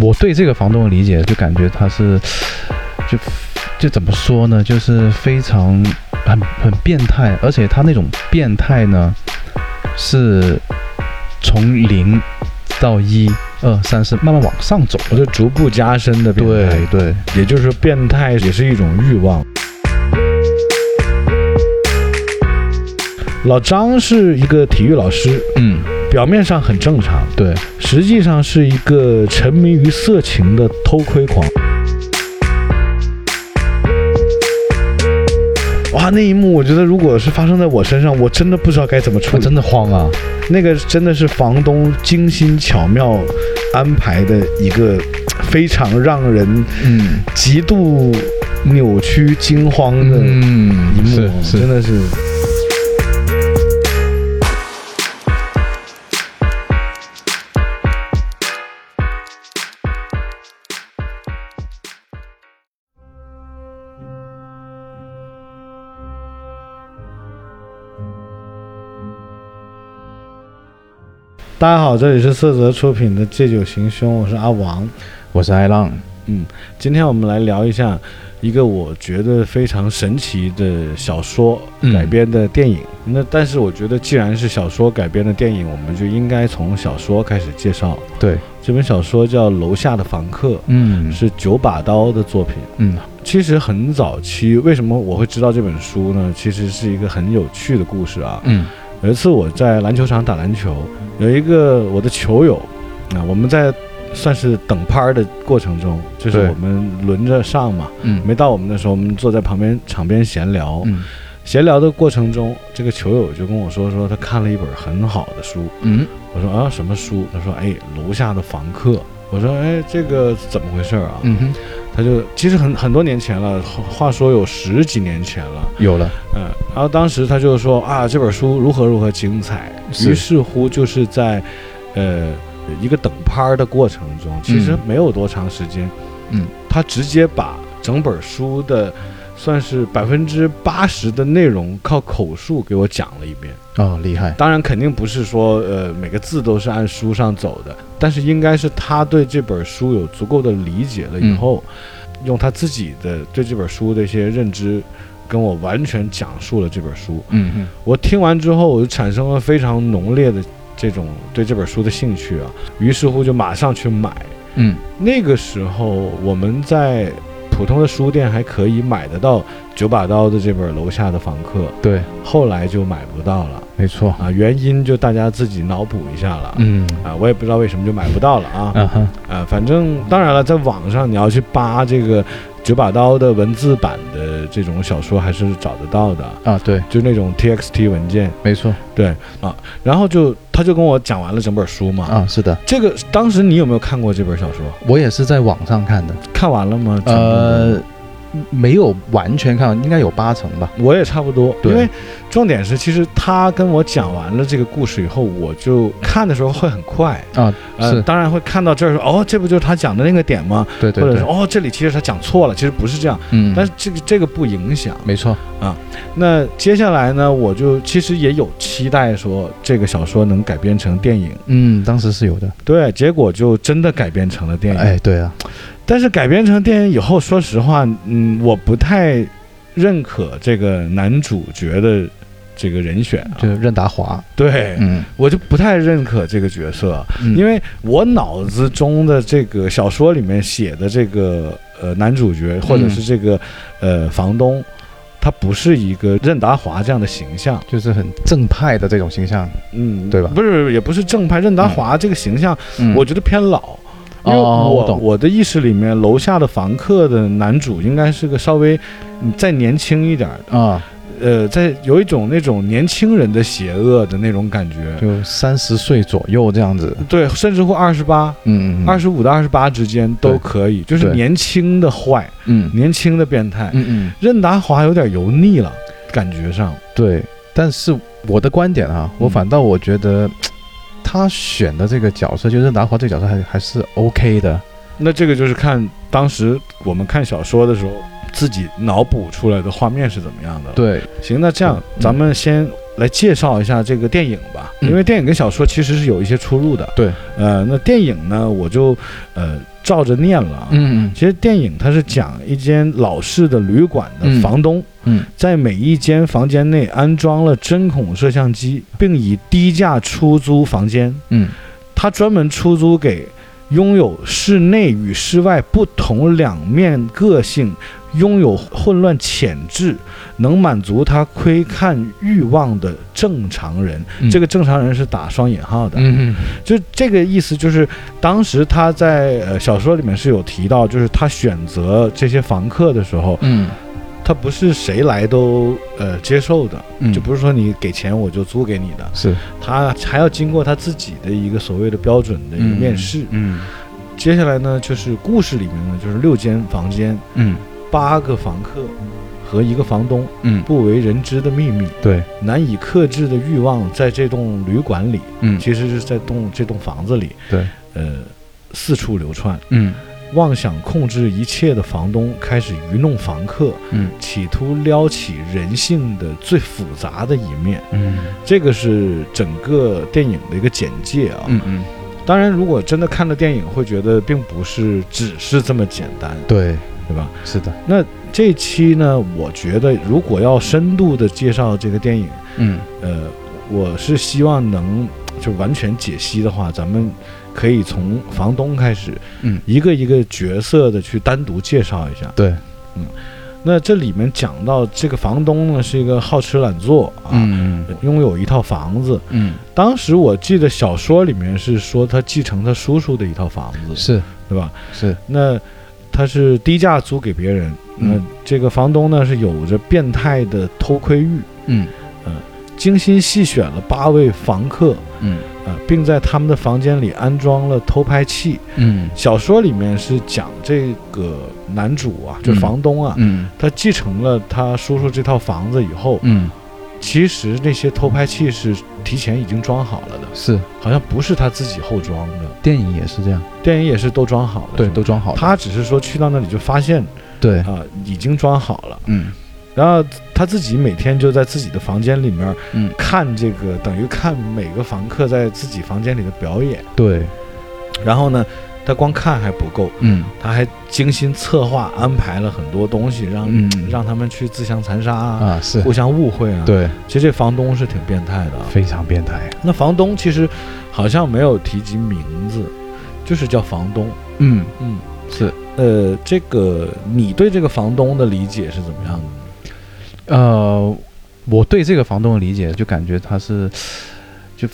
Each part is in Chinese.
我对这个房东的理解，就感觉他是，就就怎么说呢，就是非常很很变态，而且他那种变态呢，是从零到一二三四慢慢往上走，我就逐步加深的变态。对对，也就是说，变态也是一种欲望。老张是一个体育老师，嗯，表面上很正常，对，实际上是一个沉迷于色情的偷窥狂。哇，那一幕我觉得如果是发生在我身上，我真的不知道该怎么处理。我真的慌啊，那个真的是房东精心巧妙安排的一个非常让人嗯极度扭曲惊慌的嗯一幕，真的是。大家好，这里是色泽出品的《借酒行凶》，我是阿王。我是艾浪，嗯今天我们来聊一下一个我觉得非常神奇的小说嗯改编的电影。那但是我觉得，既然是小说改编的电影，我们就应该从小说开始介绍。对，这本小说叫《楼下的房客》，嗯是九把刀的作品。嗯其实很早期，为什么我会知道这本书呢？其实是一个很有趣的故事啊。嗯有一次我在篮球场打篮球，有一个我的球友，啊，我们在算是等拍儿的过程中，就是我们轮着上嘛，嗯没到我们的时候，我们坐在旁边场边闲聊，嗯闲聊的过程中，这个球友就跟我说说他看了一本很好的书，嗯我说啊什么书？他说哎楼下的房客，我说哎这个怎么回事啊？嗯哼，他就其实很很多年前了，话说有十几年前了，有了，嗯，然后当时他就说啊，这本书如何如何精彩，是。于是乎就是在，呃，一个等拍儿的过程中，其实嗯没有多长时间，嗯，他直接把整本书的算是百分之八十的内容靠口述给我讲了一遍。哦，厉害，当然肯定不是说呃每个字都是按书上走的，但是应该是他对这本书有足够的理解了以后，用他自己的对这本书的一些认知，跟我完全讲述了这本书。嗯嗯我听完之后，我就产生了非常浓烈的这种对这本书的兴趣啊，于是乎就马上去买。嗯那个时候我们在普通的书店还可以买得到九把刀的这本《楼下的房客》，对，后来就买不到了没错，啊，原因就大家自己脑补一下了。嗯啊，我也不知道为什么就买不到了啊。嗯哼，啊，反正当然了，在网上你要去扒这个九把刀的文字版的这种小说，还是找得到的，啊对，就那种 TXT 文件。没错，对啊，然后就他就跟我讲完了整本书嘛。啊是的，这个当时你有没有看过这本小说？我也是在网上看的，看完了吗？呃，没有完全看完，应该有八成吧，我也差不多，对。因为重点是，其实他跟我讲完了这个故事以后，我就看的时候会很快，啊呃，当然会看到这儿说，哦，这不就是他讲的那个点吗？对对对或者说，，哦，这里其实他讲错了，其实不是这样，嗯，但是这个这个不影响。没错。啊，那接下来呢，我就其实也有期待说这个小说能改编成电影，嗯，当时是有的，对，结果就真的改编成了电影。哎对啊，但是改编成电影以后，说实话，嗯，我不太认可这个男主角的这个人选啊。就任达华，对，嗯，我就不太认可这个角色，因为为我脑子中的这个小说里面写的这个呃男主角或者是这个呃房东，他不是一个任达华这样的形象，就是很正派的这种形象，嗯，对吧？不是，也不是正派，任达华这个形象，嗯。我觉得偏老。因为哦我我懂。我的意识里面，楼下的房客的男主应该是个稍微嗯再年轻一点的，啊，呃，在有一种那种年轻人的邪恶的那种感觉，就三十岁左右这样子，对，甚至乎二十八、嗯嗯，二十五到二十八之间都可以，就是年轻的坏，嗯。年轻的变态。嗯嗯，任达华有点油腻了，感觉上，对，但是我的观点啊，我嗯反倒我觉得他选的这个角色，就任达华这个角色还还是 OK 的，那这个就是看当时我们看小说的时候自己脑补出来的画面是怎么样的。，对，行，那这样嗯。咱们先来介绍一下这个电影吧，嗯因为电影跟小说其实是有一些出入的。对，呃，那电影呢，我就呃照着念了啊。嗯其实电影它是讲一间老式的旅馆的嗯。房东，嗯在每一间房间内安装了针孔摄像机，并以低价出租房间。嗯。他专门出租给拥有室内与室外不同两面个性、拥有混乱潜质、能满足他窥看欲望的正常人。嗯，这个正常人是打双引号的，嗯。就这个意思，就是当时他在呃小说里面是有提到，就是他选择这些房客的时候，嗯他不是谁来都呃接受的，嗯，就不是说你给钱我就租给你的，是。他还要经过他自己的一个所谓的标准的一个面试。嗯接下来呢，就是故事里面呢，就是六间房间，嗯。八个房客和一个房东，嗯，不为人知的秘密，对，难以克制的欲望，在这栋旅馆里，嗯。其实是在栋这栋房子里，对，呃，四处流窜。嗯妄想控制一切的房东开始愚弄房客，嗯企图撩起人性的最复杂的一面。嗯这个是整个电影的一个简介啊。嗯嗯，当然，如果真的看了电影，会觉得并不是只是这么简单，对，对吧？是的，那这期呢，我觉得如果要深度的介绍这个电影，嗯呃，我是希望能就完全解析的话，咱们可以从房东开始，嗯。一个一个角色的去单独介绍一下。对，嗯。那这里面讲到这个房东呢，是一个好吃懒做啊，嗯。拥有一套房子。嗯。当时我记得小说里面是说他继承他叔叔的一套房子，是。对吧？是，那他是低价租给别人，那嗯这个房东呢是有着变态的偷窥欲，嗯。精心细选了八位房客，嗯啊，并在他们的房间里安装了偷拍器。嗯小说里面是讲这个男主啊，就嗯房东啊，嗯他继承了他叔叔这套房子以后，嗯，其实那些偷拍器是提前已经装好了的，是，好像不是他自己后装的。电影也是这样，电影也是都装好的，对，都装好了，他只是说去到那里就发现对，啊、已经装好了，嗯然后他自己每天就在自己的房间里面嗯看这个，等于看每个房客在自己房间里的表演。对，然后呢，他光看还不够，嗯他还精心策划安排了很多东西，让、嗯让他们去自相残杀啊，啊是，互相误会啊。，对，其实这房东是挺变态的啊。非常变态，那房东其实好像没有提及名字，就是叫房东。嗯嗯，是，呃，这个你对这个房东的理解是怎么样的呢？呃，我对这个房东的理解就感觉他是，就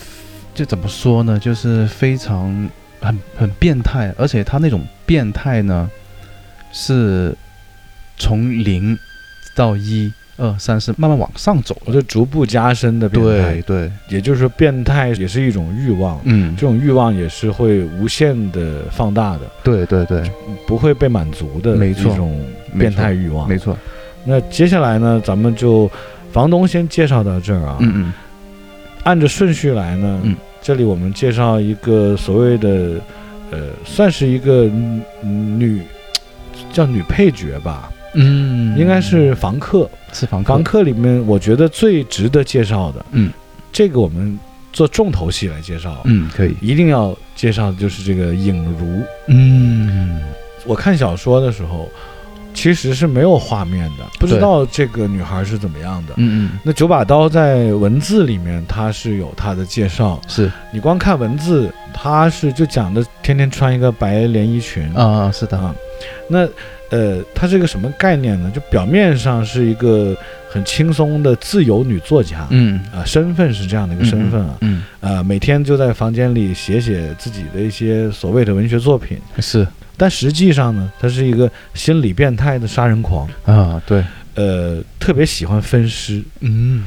就怎么说呢，就是非常很很变态，而且他那种变态呢，是从零到一二三四慢慢往上走就逐步加深的变态。对，对，也就是说，变态也是一种欲望，嗯。这，种欲望也是会无限的放大的，对对对，不会被满足的一没错种变态欲望。没错，那接下来呢，咱们就房东先介绍到这儿啊，嗯嗯。按着顺序来呢，嗯。这里我们介绍一个所谓的，呃，算是一个嗯女，叫女配角吧，嗯，应该是房客。是房客，房客里面，我觉得最值得介绍的，嗯，这个我们做重头戏来介绍，嗯可以，一定要介绍的就是这个影如。嗯。我看小说的时候，其实是没有画面的，不知道这个女孩是怎么样的。嗯嗯那九把刀在文字里面，它是有它的介绍。是你光看文字，它是就讲的天天穿一个白连衣裙啊是的，啊。那呃，她是个什么概念呢？就表面上是一个很轻松的自由女作家，嗯啊，身份是这样的一个身份啊，嗯啊，每天就在房间里写写自己的一些所谓的文学作品。是但实际上呢，她是一个心理变态的杀人狂，啊对，呃，特别喜欢分尸。嗯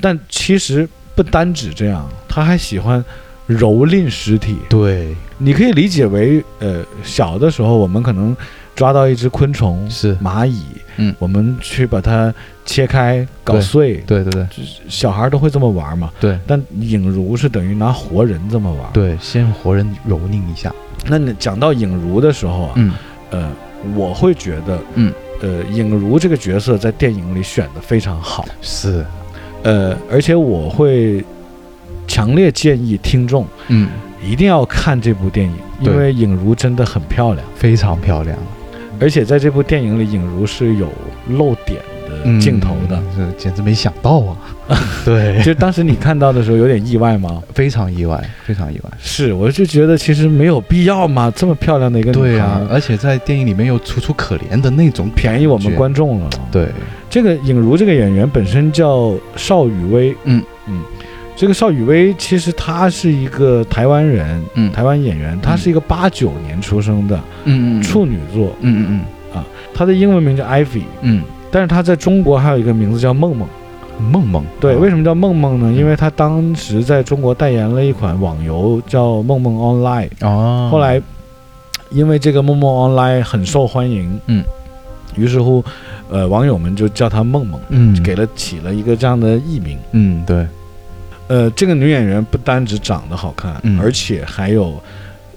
但其实不单指这样，她还喜欢蹂躏尸体。对你可以理解为，呃，小的时候我们可能抓到一只昆虫、是，蚂蚁，嗯。我们去把它切开、搞碎，对对对。小孩都会这么玩嘛。对。但影如是等于拿活人这么玩。，对，先活人蹂躏一下，那你讲到影如的时候啊，嗯。呃，我会觉得，嗯，呃，影如这个角色在电影里选的非常好，是，呃，而且我会强烈建议听众嗯，一定要看这部电影，因为影如真的很漂亮，非常漂亮，而且在这部电影里，尹如是有露点的镜头的。嗯，这简直没想到啊！对，就当时你看到的时候有点意外吗？非常意外，非常意外。是，我就觉得其实没有必要嘛，这么漂亮的一个女孩，对啊，而且在电影里面又楚楚可怜的那种便宜我们。观众了。对，这个尹如这个演员本身叫邵雨薇，嗯嗯，这个邵雨薇其实她是一个台湾人，嗯。台湾演员，她是一个八九年出生的嗯嗯处女座，嗯嗯嗯，啊她的英文名叫 Ivy，嗯。但是她在中国还有一个名字叫梦梦。嗯，梦梦。对，为？什么叫梦梦呢？因为她当时在中国代言了一款网游叫梦梦 Online，哦，后来因为这个梦梦 Online 很受欢迎，嗯，于是乎，呃，网友们就叫她梦梦，嗯。给了起了一个这样的艺名。嗯对，呃，这个女演员不单只长得好看，嗯而且还有，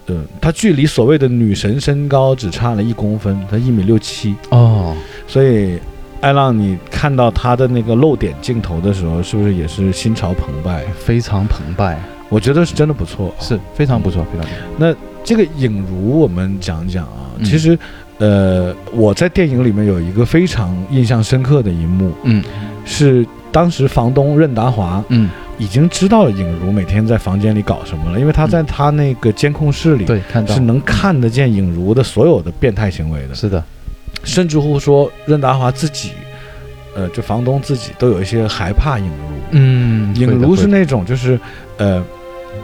呃，她距离所谓的女神身高只差了一公分，她一米六七，哦，所以。艾浪，你看到她的那个露点镜头的时候，是不是也是心潮澎湃？非常澎湃，我觉得是真的不错。是非常不错，非常不错。那这个影如，我们讲讲啊，嗯其实，呃，我在电影里面有一个非常印象深刻的一幕，嗯是当时房东任达华嗯，已经知道尹如每天在房间里搞什么了，因为他在他那个监控室里对，看到。是能看得见尹如的所有的变态行为的，是的，甚至乎说任达华自己，呃，就房东自己都有一些害怕尹如。嗯尹如是那种就是，呃，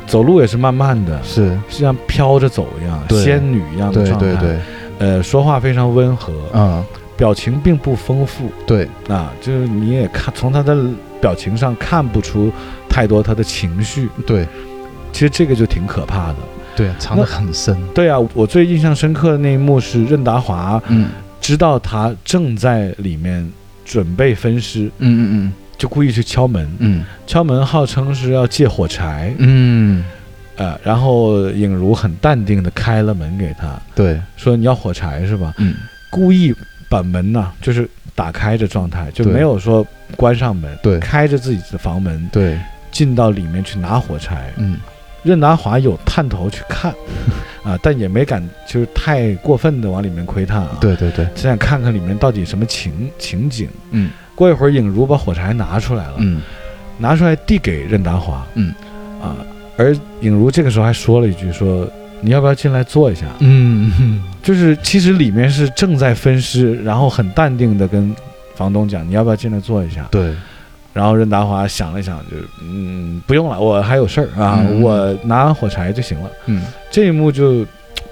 走路也是慢慢的，是，是像飘着走一样，仙女一样的状态。对对，呃，说话非常温和，嗯，表情并不丰富。对，啊，就是你也看从他的表情上看不出太多他的情绪。对。其实这个就挺可怕的。对，藏得很深。对啊，我最印象深刻的那一幕是任达华嗯。知道他正在里面准备分尸，嗯嗯嗯。就故意去敲门，嗯。敲门号称是要借火柴，嗯。嗯，呃，然后影如很淡定的开了门给他，对，说你要火柴是吧？嗯。故意把门呐、就是打开的状态，就没有说关上门，对。开着自己的房门对，进到里面去拿火柴。嗯任达华有探头去看，啊，但也没敢就是太过分的往里面窥探啊，，对对对，只想看看里面到底什么情情景。嗯过一会儿，影如把火柴拿出来了，嗯拿出来递给任达华，嗯，啊，而影如这个时候还说了一句说。你要不要进来坐一下？嗯嗯就是其实里面是正在分尸，然后很淡定的跟房东讲，你要不要进来坐一下？对，然后任达华想了想，就嗯，不用了，我还有事儿啊，嗯我拿完火柴就行了。嗯这一幕就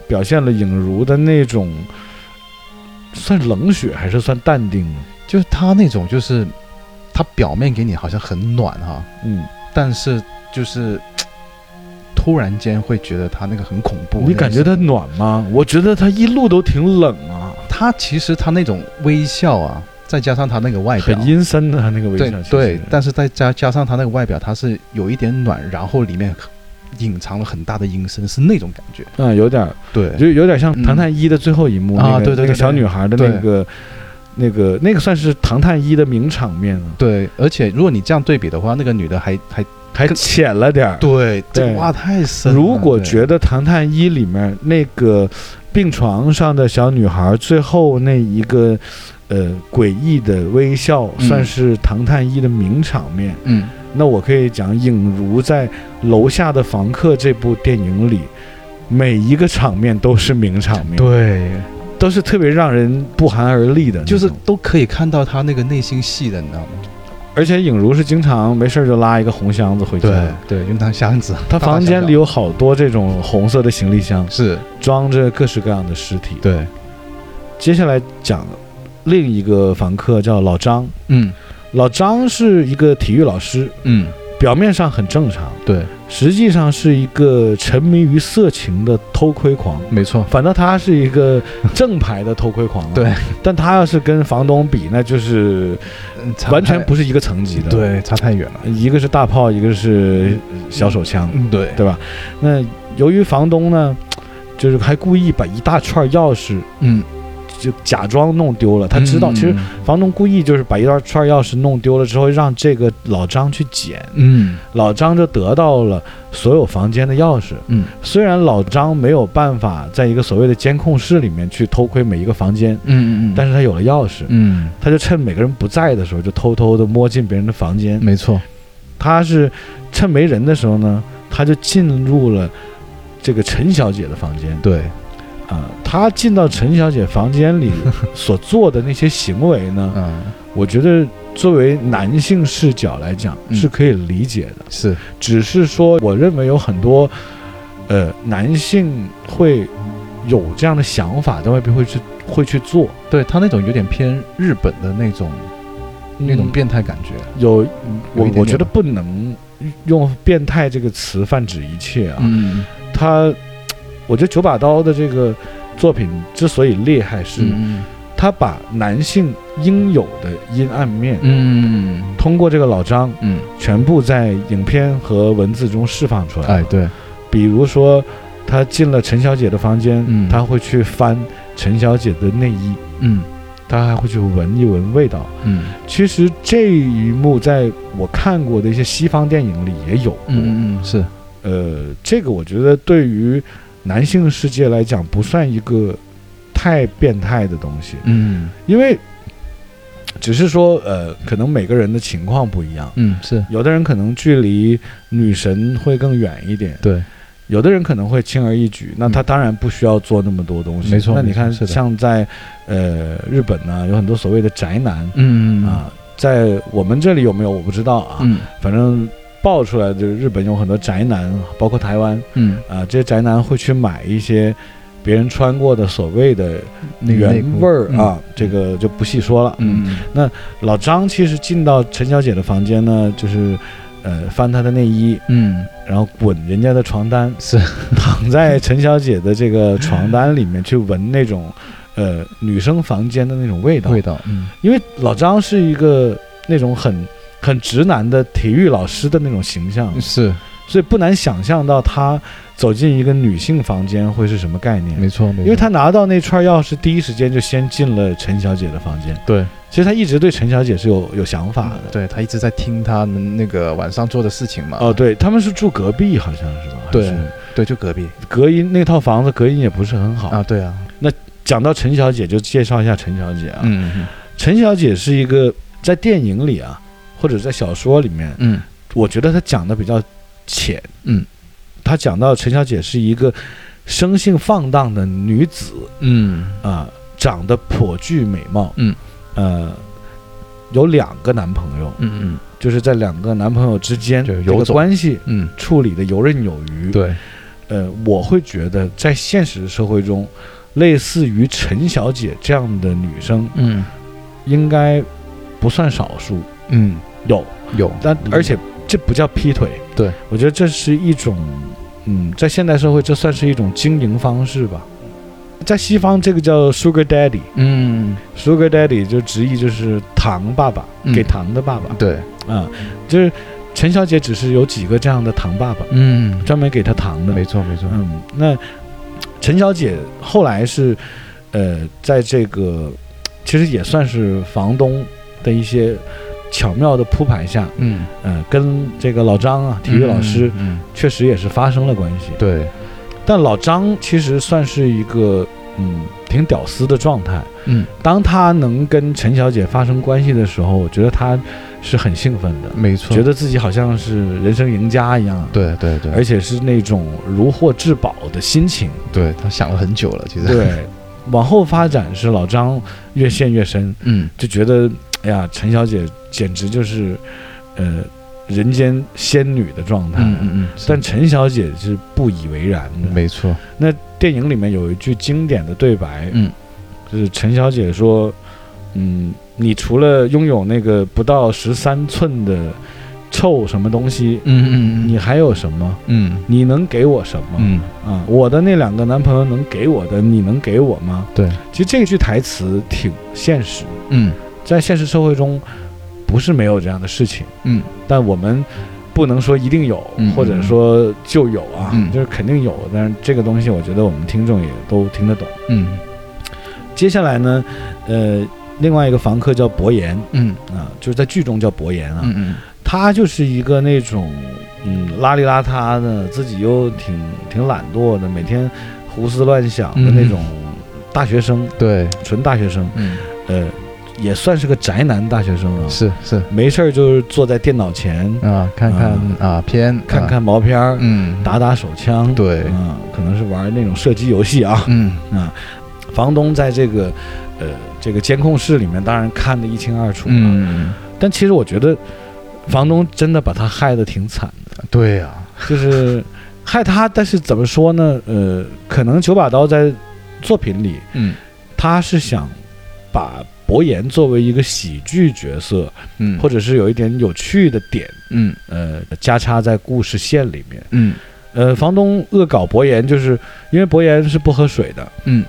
表现了影如的那种，算冷血还是算淡定呢？就是他那种，就是他表面给你好像很暖哈，嗯，但是就是突然间会觉得他那个很恐怖。你感觉他暖吗？我觉得他一路都挺冷啊，他其实他那种微笑啊，再加上他那个外表。很，阴森的他那个微对对，但是再加加上他那个外表，他是有一点暖，然后里面隐藏了很大的阴森，是那种感觉。嗯，有点儿。对，就有点像嗯《唐探一》的最后一幕，啊那个那个对对对对小女孩的那个那个那个算是《唐探一》的名场面啊，对，而且如果你这样对比的话，那个女的还还还浅了点儿。对，这对。个哇太深了。如果觉得《唐探一》里面那个病床上的小女孩最后那一个呃诡异的微笑嗯算是《唐探一》的名场面，嗯那我可以讲影如在《楼下的房客》这部电影里。每一个场面都是名场面，，对，都是特别让人不寒而栗的，就是都可以看到他那个内心戏的，你知道吗？而且影如是经常没事儿就拉一个红箱子回家，对，用当箱子。他房间里有有好多这种红色的行李箱，是，装着各式各样的尸体。对，接下来讲另一个房客叫老张，嗯老张是一个体育老师，嗯，表面上很正常，对，实际上是一个沉迷于色情的偷窥狂。没错，反正他是一个正牌的偷窥狂、啊，对，但他要是跟房东比，那就是完全不是一个层级的。，对，差太远了。一个是大炮，一个是小手枪。嗯，对，对吧？那由于房东呢，就是还故意把一大串钥匙嗯就假装弄丢了。他知道，嗯其实房东故意就是把一段串钥匙弄丢了之后，让这个老张去捡，嗯老张就得到了所有房间的钥匙。嗯虽然老张没有办法在一个所谓的监控室里面去偷窥每一个房间，嗯嗯，但是他有了钥匙，嗯，他就趁每个人不在的时候，就偷偷的摸进别人的房间。没错，他是趁没人的时候呢，他就进入了这个陈小姐的房间。对，啊，他进到陈小姐房间里 所做的那些行为呢，嗯。我觉得作为男性视角来讲嗯。是可以理解的，是，只是说我认为有很多呃男性会有这样的想法，在外边会去会去做。对他那种有点偏日本的那种那种嗯变态感觉，有我我觉得不能用变态这个词泛指一切啊，嗯。他我觉得九把刀的这个作品之所以厉害是。嗯他把男性应有的阴暗面，嗯通过这个老张，嗯，全部在影片和文字中释放出来。哎，对，比如说，他进了陈小姐的房间，嗯他会去翻陈小姐的内衣，嗯他还会去闻一闻味道。嗯其实这一幕在我看过的一些西方电影里也有过。嗯嗯是，呃，这个我觉得对于男性世界来讲，不算一个太变态的东西。嗯。因为只是说，呃，可能每个人的情况不一样，嗯是，有的人可能距离女神会更远一点，对，有的人可能会轻而易举，那他当然不需要做那么多东西。没错那你看像在呃日本呢，有很多所谓的宅男嗯。啊，在我们这里有没有？我不知道啊，嗯。反正爆出来的就是日本有很多宅男，包括台湾嗯，啊，这些宅男会去买一些。别人穿过的所谓的原那个味儿啊，，这个就不细说了。嗯那老张其实进到陈小姐的房间呢，就是，呃，翻她的内衣，嗯然后滚人家的床单，是，躺在陈小姐的这个床单里面去闻那种，呃，女生房间的那种味道。味道，嗯因为老张是一个那种很很直男的体育老师的那种形象，是，所以不难想象到他走进一个女性房间会是什么概念。没错，没错，因为他拿到那串钥匙，第一时间就先进了陈小姐的房间。对其实他一直对陈小姐是有有想法的。对他一直在听他们那个晚上做的事情嘛，哦，对，他们是住隔壁，好像是吧？对对，就隔壁隔音那套房子隔音也不是很好。啊，对啊，那讲到陈小姐，就介绍一下陈小姐啊。嗯嗯陈小姐是一个在电影里啊，或者在小说里面，嗯。我觉得他讲的比较浅。嗯，他讲到陈小姐是一个生性放荡的女子嗯。啊，长得颇具美貌。嗯，呃，有两个男朋友，嗯嗯。就是在两个男朋友之间有个关系嗯。处理的游刃有余。嗯，，对，呃，我会觉得在现实社会中，类似于陈小姐这样的女生嗯。应该不算少数，嗯有，有，但而且这不叫劈腿，对。我觉得这是一种，嗯，在现代社会这算是一种经营方式吧。在西方，这个叫 Sugar Daddy，Sugar 嗯。Daddy 就直译就是糖爸爸，嗯。给糖的爸爸。对，啊，就是陈小姐只是有几个这样的糖爸爸，嗯。专门给她糖的，没错没错，嗯，那陈小姐后来是，呃，在这个其实也算是房东的一些巧妙的铺排下，嗯，呃，跟这个老张啊，体育老师，嗯，确实也是发生了关系。对，但老张其实算是一个嗯挺屌丝的状态。嗯当他能跟陈小姐发生关系的时候，我觉得他是很兴奋的，没错，觉得自己好像是人生赢家一样。。对对对，而且是那种如获至宝的心情，对他想了很久了，其实，对，往后发展是老张越陷越深，嗯就觉得哎呀，陈小姐简直就是呃人间仙女的状态。嗯嗯嗯，但陈小姐是不以为然的。没错，那电影里面有一句经典的对白，嗯就是陈小姐说：“嗯，你除了拥有那个不到十三寸的臭什么东西，嗯嗯你还有什么？嗯你能给我什么？嗯，啊，我的那两个男朋友能给我的，你能给我吗？对，其实这句台词挺现实，嗯在现实社会中不是没有这样的事情，嗯。但我们不能说一定有，嗯或者说就有啊，嗯。就是肯定有。但是这个东西，我觉得我们听众也都听得懂。嗯。接下来呢，呃，另外一个房客叫伯言嗯。啊，就是在剧中叫伯言啊，嗯嗯。他就是一个那种嗯邋里邋遢的，自己又挺挺懒惰的，每天胡思乱想的那种大学生，对，纯大学生，嗯。呃，也算是个宅男大学生啊，是是。没事儿就是坐在电脑前啊，看看啊片，看看毛片儿，嗯。打打手枪，对。啊，可能是玩那种射击游戏啊，嗯。啊，房东在这个呃这个监控室里面，当然看得一清二楚，，嗯，但其实我觉得房东真的把他害得挺惨的，对呀，就是害他，但是怎么说呢？呃，可能九把刀在作品里，嗯。他是想把伯言作为一个喜剧角色，嗯。或者是有一点有趣的点，嗯。呃，加插在故事线里面。嗯。呃，房东恶搞伯言，就是因为伯言是不喝水的，嗯。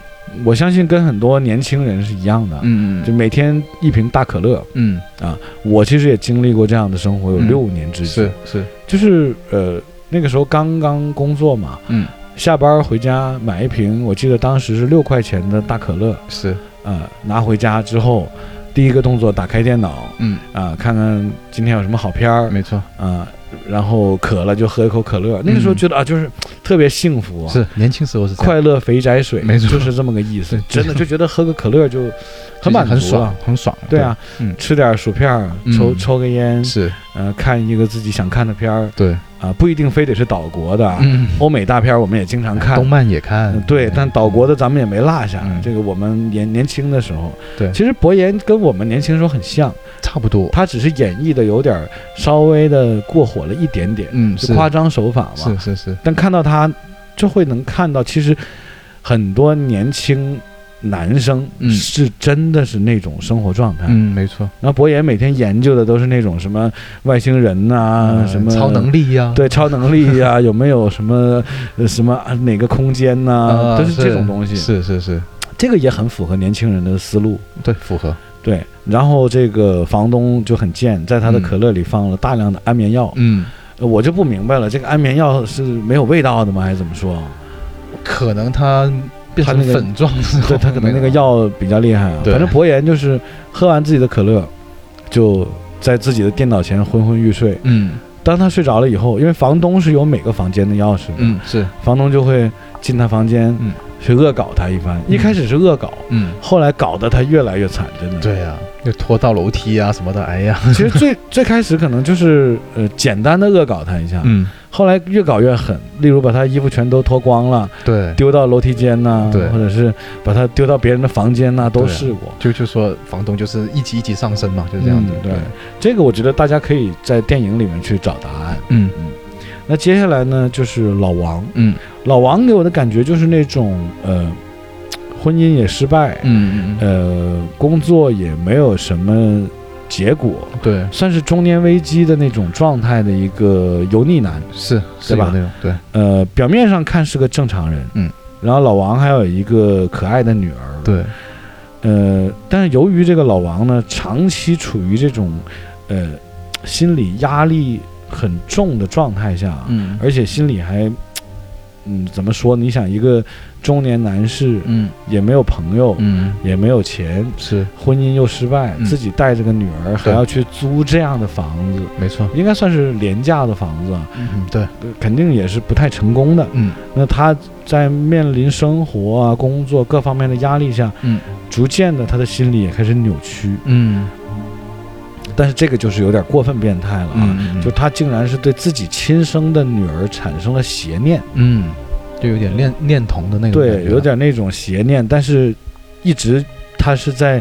我相信跟很多年轻人是一样的，嗯嗯。就每天一瓶大可乐。嗯。啊我其实也经历过这样的生活，有嗯。六年之久，是是。就是呃那个时候刚刚工作嘛，嗯。下班回家买一瓶，我记得当时是六块钱的大可乐，是啊，拿回家之后，第一个动作打开电脑嗯。啊，看看今天有什么好片儿没错。啊，然后渴了就喝一口可乐。那个时候嗯觉得啊，就是特别幸福啊，是年轻时候是快乐肥宅水，没错。就是这么个意思。真的就觉得喝个可乐就很满足很爽了。很爽对啊，嗯。吃点薯片抽抽个烟，是。呃，看一个自己想看的片儿。对。啊，不一定非得是岛国的，欧美大片儿我们也经常看。动。漫也看。嗯对，但岛国的咱们也没落下。嗯。这个我们年年轻的时候，对。其实博言跟我们年轻时候很像，差不多。他只是演绎的有点儿稍微的过火了一点点，嗯是。夸张手法嘛。是是是。但看到他，就会能看到，其实很多年轻男生嗯。是真的是那种生活状态。嗯没错。然后博言每天研究的都是那种什么外星人呐、嗯什么超能力呀。对超能力呀、有没有什么呃什么啊哪个空间呐、啊都是这种东西。是是是。这个也很符合年轻人的思路。对符合对，然后这个房东就很贱，在他的嗯可乐里放了大量的安眠药。嗯呃我就不明白了，这个安眠药是没有味道的吗？还是怎么说？可能它变成它那个粉状对他可能那个药比较厉害啊。反正博言就是喝完自己的可乐，就在自己的电脑前昏昏欲睡。嗯当他睡着了以后，因为房东是有每个房间的钥匙的，嗯是房东就会进他房间，嗯去恶搞他一番。嗯。一开始是恶搞，嗯。后来搞得他越来越惨，真的。，对呀又拖到楼梯啊什么的哎呀。其实最最开始可能就是呃简单的恶搞他一下，嗯。后来越搞越狠，例如把他衣服全都脱光了，对。丢到楼梯间呐、对。或者是把他丢到别人的房间呐、都试过。就就说房东就是一级一级上升嘛就这样子嗯对。这个我觉得大家可以在电影里面去找答案。嗯。嗯那接下来呢，就是老王。嗯。老王给我的感觉就是那种呃，婚姻也失败，嗯嗯呃，工作也没有什么结果，对。算是中年危机的那种状态的一个油腻男。是是对吧？那种对。呃，表面上看是个正常人，嗯，然后老王还有一个可爱的女儿，，对。呃，但是由于这个老王呢，长期处于这种呃心理压力很重的状态下，嗯。而且心里还，嗯，怎么说？你想，一个中年男士嗯。也没有朋友，嗯。也没有钱，是。婚姻又失败，嗯。自己带着个女儿，还要去租这样的房子，没错。应该算是廉价的房子，嗯对。呃肯定也是不太成功的。嗯。那他在面临生活啊、工作各方面的压力下，嗯。逐渐的他的心理也开始扭曲。嗯但是这个就是有点过分变态了啊！嗯就他竟然是对自己亲生的女儿产生了邪念，嗯就有点恋恋童的那种对有点那种邪念，但是一直他是在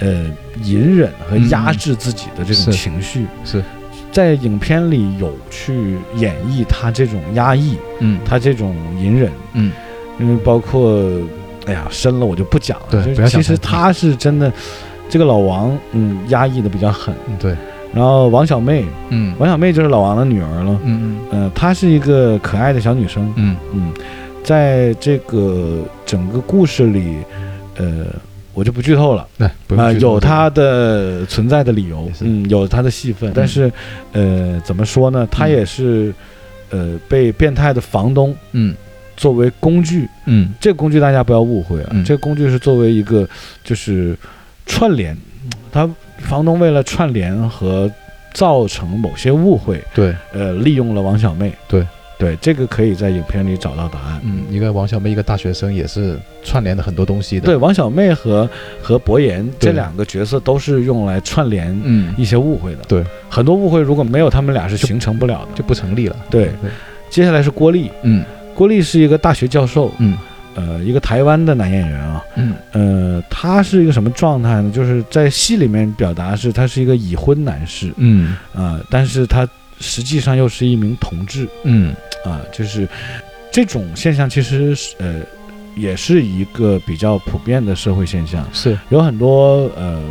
呃隐忍和压制自己的这种情绪，是在影片里有去演绎他这种压抑，嗯。他这种隐忍，嗯。因为包括哎呀深了我就不讲了，其实他是真的，这个老王嗯压抑的比较狠，嗯对。然后王小妹，嗯。王小妹就是老王的女儿了，嗯嗯、她是一个可爱的小女生，嗯。嗯，在这个整个故事里，呃，我就不剧透了。对不啊、有她的存在的理由嗯，有她的戏份，但是，呃，怎么说呢？他嗯也是，呃，被变态的房东，嗯。作为工具，嗯。这个工具大家不要误会啊，嗯。这个工具是作为一个就是串联，他房东为了串联和造成某些误会，对，呃，利用了王小妹。对，对，这个可以在影片里找到答案。嗯，一个王小妹，一个大学生，也是串联了很多东西的。对，，王小妹和和博言这两个角色都是用来串联嗯，一些误会的。对，很多误会如果没有他们俩是形成不了的。就不成立了。对，对，接下来是郭丽，嗯郭丽是一个大学教授，嗯呃，一个台湾的男演员啊。嗯。呃，他是一个什么状态呢？就是在戏里面表达是他是一个已婚男士嗯。啊、但是他实际上又是一名同志。嗯。啊、就是这种现象其实是呃也是一个比较普遍的社会现象，是，有很多呃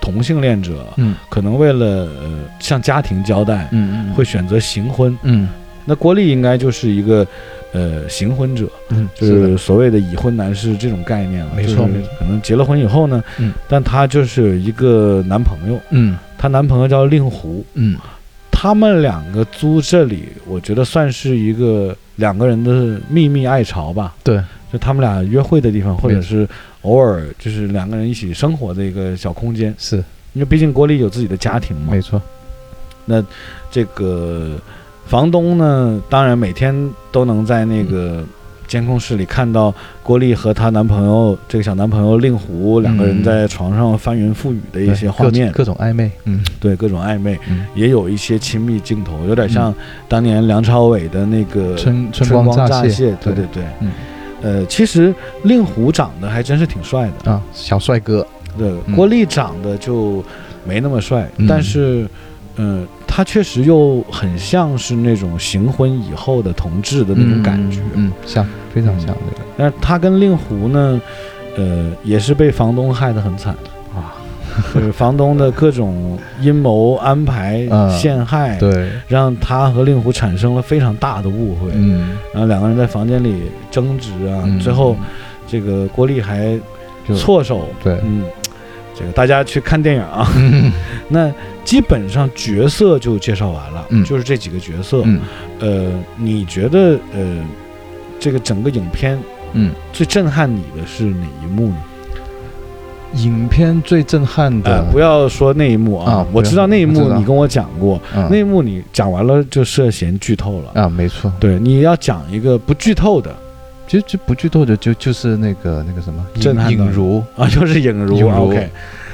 同性恋者嗯。可能为了呃向家庭交代，嗯嗯会选择行婚。嗯。那郭丽应该就是一个呃行婚者，嗯，就是所谓的已婚男士这种概念了。没错没错可能结了婚以后呢，嗯，但她就是有一个男朋友，嗯她男朋友叫令狐，嗯他们两个租这里，我觉得算是一个两个人的秘密爱巢吧。对，就他们俩约会的地方，或者是偶尔就是两个人一起生活的一个小空间。是因为毕竟郭丽有自己的家庭嘛没，错。那这个房东呢，当然每天都能在那个监控室里看到郭丽和她男朋友这个小男朋友令狐两个人嗯在床上翻云覆雨的一些画面，各种暧昧。嗯对各种暧昧，嗯，也有一些亲密镜头，有点像当年梁朝伟的那个春春光光乍泄。对对对，嗯，呃，其实令狐长得还真是挺帅的，啊，小帅哥。对，嗯。郭丽长得就没那么帅，嗯。但是，嗯、他确实又很像是那种行婚以后的同志的那种感觉。嗯，嗯像非常像这个。但是他跟令狐呢，呃，也是被房东害得很惨，啊，就是房东的各种阴谋安排、嗯陷害，对，让他和令狐产生了非常大的误会。嗯，然后两个人在房间里争执啊，嗯。最后这个郭丽还错手，对，嗯，这个大家去看电影啊。嗯。那基本上角色就介绍完了，嗯。就是这几个角色。嗯。呃，你觉得呃，这个整个影片嗯，最震撼你的是哪一幕呢？影片最震撼呃的，，不要说那一幕啊，啊我知道那一幕你跟我讲过，嗯。那一幕你讲完了就涉嫌剧透了。啊，没错，对，你要讲一个不剧透的。其实就不剧透的就就是那个那个什么震撼影如，啊，就是影如。影如。OK，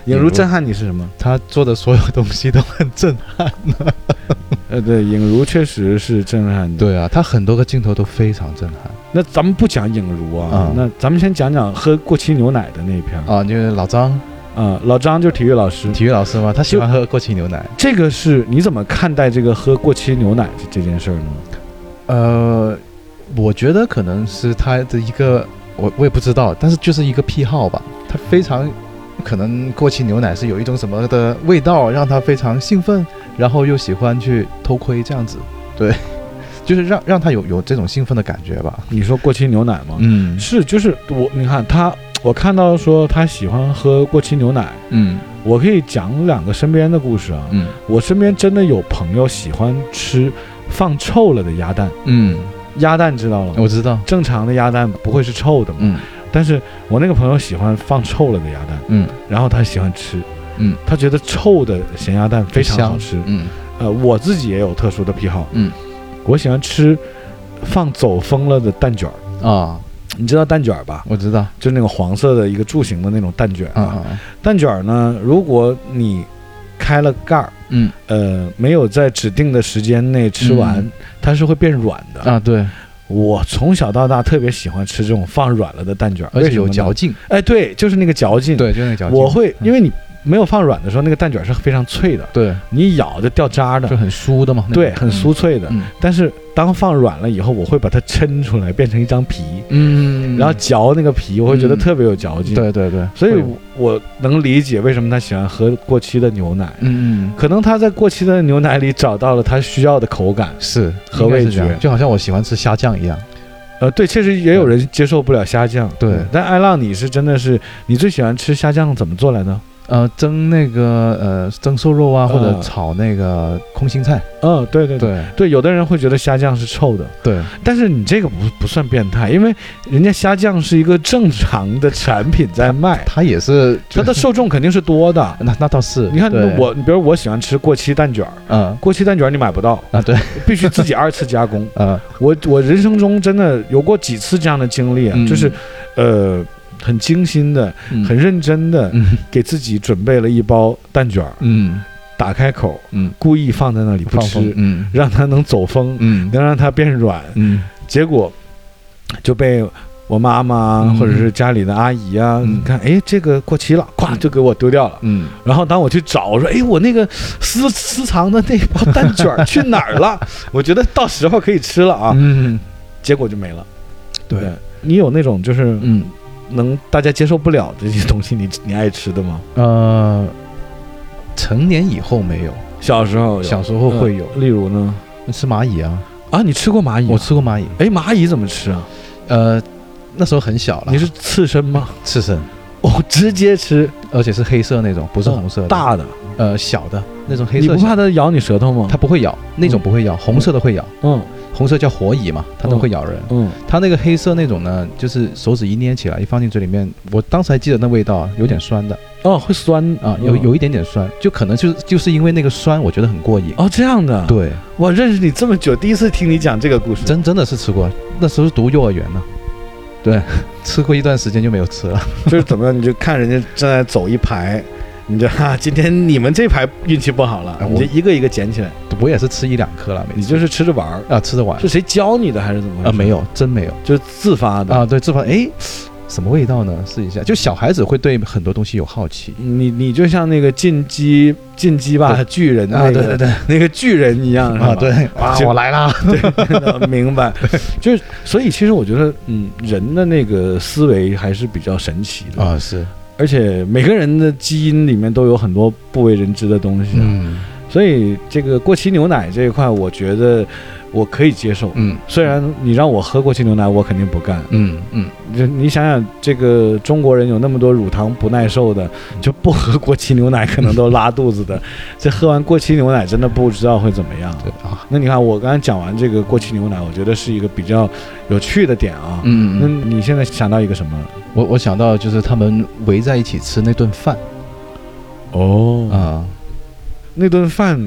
影影如如震撼你是什么？他做的所有东西都很震撼。呃，对，影如确实是震撼的。，对啊，他很多个镜头都非常震撼那咱们不讲影如啊，啊那咱们先讲讲喝过期牛奶的那一篇啊！就是老张啊，老张就是体育老师，体育老师嘛，他喜欢喝过期牛奶。这个是你怎么看待这个喝过期牛奶这这件事儿呢？呃，我觉得可能是他的一个，我我也不知道，但是就是一个癖好吧。他非常可能过期牛奶是有一种什么的味道，让他非常兴奋，然后又喜欢去偷窥这样子。对，就是让让他有有这种兴奋的感觉吧。你说过期牛奶吗？嗯是，就是我，你看他，我看到说他喜欢喝过期牛奶，嗯我可以讲两个身边的故事啊。嗯我身边真的有朋友喜欢吃放臭了的鸭蛋，嗯，鸭蛋知道了吗？我知道。正常的鸭蛋不会是臭的嘛，嗯但是我那个朋友喜欢放臭了的鸭蛋，嗯。然后他喜欢吃，嗯，他觉得臭的咸鸭蛋非常好吃。嗯。呃，我自己也有特殊的癖好，嗯，我喜欢吃放走风了的蛋卷儿，啊，你知道蛋卷儿吧？我知道。就是那个黄色的一个柱形的那种蛋卷啊。蛋卷儿呢，如果你开了盖儿，嗯。呃，没有在指定的时间内吃完，嗯。它是会变软的。啊，对，我从小到大特别喜欢吃这种放软了的蛋卷，而且有嚼劲。哎，对，就是那个嚼劲。，对，就是那个嚼劲。我会，嗯因为你没有放软的时候，那个蛋卷是非常脆的，对，你咬就掉渣的就，很酥的嘛。那对，很酥。脆的。嗯但是当放软了以后，我会把它抻出来，变成一张皮，嗯，然后嚼那个皮，我会觉得嗯特别有嚼劲。，对对对，所以我能理解为什么他喜欢喝过期的牛奶。嗯嗯可能他在过期的牛奶里找到了他需要的口感。是和味觉就好像我喜欢吃虾酱一样。呃，对，确实也有人接受不了虾酱。对但艾浪，你是真的是，你最喜欢吃虾酱怎么做来的？呃，蒸那个呃蒸瘦肉啊，或者嗯炒那个空心菜。嗯，对对对。对。对，有的人会觉得虾酱是臭的，对，但是你这个不不算变态，因为人家虾酱是一个正常的产品在卖，它也是它的受众肯定是多的。那那倒是。你看我，你比如我喜欢吃过期蛋卷儿，嗯。过期蛋卷儿你买不到，啊对。必须自己二次加工。嗯。我我人生中真的有过几次这样的经历啊，嗯。就是，呃，很精心的、嗯。很认真的嗯。给自己准备了一包蛋卷儿，嗯。打开口，嗯。故意放在那里不吃，嗯。让它能走风，嗯。能让它变软。嗯。结果就被我妈妈嗯。或者是家里的阿姨啊，嗯。你看，哎，这个过期了，咵就给我丢掉了。嗯。然后当我去找，我说，哎，我那个私私藏的那包蛋卷儿 去哪儿了？我觉得到时候可以吃了啊，嗯。结果就没了。对你有那种就是嗯能大家接受不了这些东西，你你爱吃的吗？呃，成年以后没有，小时候有，小时候会有嗯例如呢？吃蚂蚁啊，啊，你吃过蚂蚁啊？我吃过蚂蚁。哎，蚂蚁怎么吃啊？呃，那时候很小了，你是刺身吗？刺身，哦，直接吃，而且是黑色那种，不是红色的。大的，呃小的那种黑色，你不怕它咬你舌头吗？它不会咬，那种不会咬，红色的会咬，嗯红色叫火蚁嘛，它都会咬人。嗯它那个黑色那种呢，就是手指一捏起来，一放进嘴里面，我当时还记得那味道啊，有点酸的哦，会酸啊，有有一点点酸，就可能就是就是因为那个酸，我觉得很过瘾。哦这样的。，对，我认识你这么久，第一次听你讲这个故事。真真的是吃过，那时候读幼儿园呢，对，吃过一段时间就没有吃了。就是怎么样？你就看人家正在走一排，你就哈、今天你们这排运气不好了，哎你就一个一个捡起来，我也是吃一两颗了，你就是吃着玩儿。啊吃着玩是谁教你的还是怎么回事？啊没，有，真没有就是自发的。啊。对，自发哎，什么味道呢？试一下，就小孩子会对很多东西有好奇你你就像那个进击进击吧巨人那啊。对对对那个巨人一样啊对啊，我来啦。对，明白。就是所以其实我觉得，嗯，人的那个思维还是比较神奇的，啊是，而且每个人的基因里面都有很多不为人知的东西、啊。嗯所以这个过期牛奶这一块，我觉得我可以接受。嗯虽然你让我喝过期牛奶，我肯定不干。嗯嗯就你想想，这个中国人有那么多乳糖不耐受的，就不喝过期牛奶可能都拉肚子的。这喝完过期牛奶，真的不知道会怎么样。对啊，那你看，我刚才讲完这个过期牛奶，我觉得是一个比较有趣的点啊。那嗯那，你现在想到一个什么？我我想到就是他们围在一起吃那顿饭哦啊，那顿饭，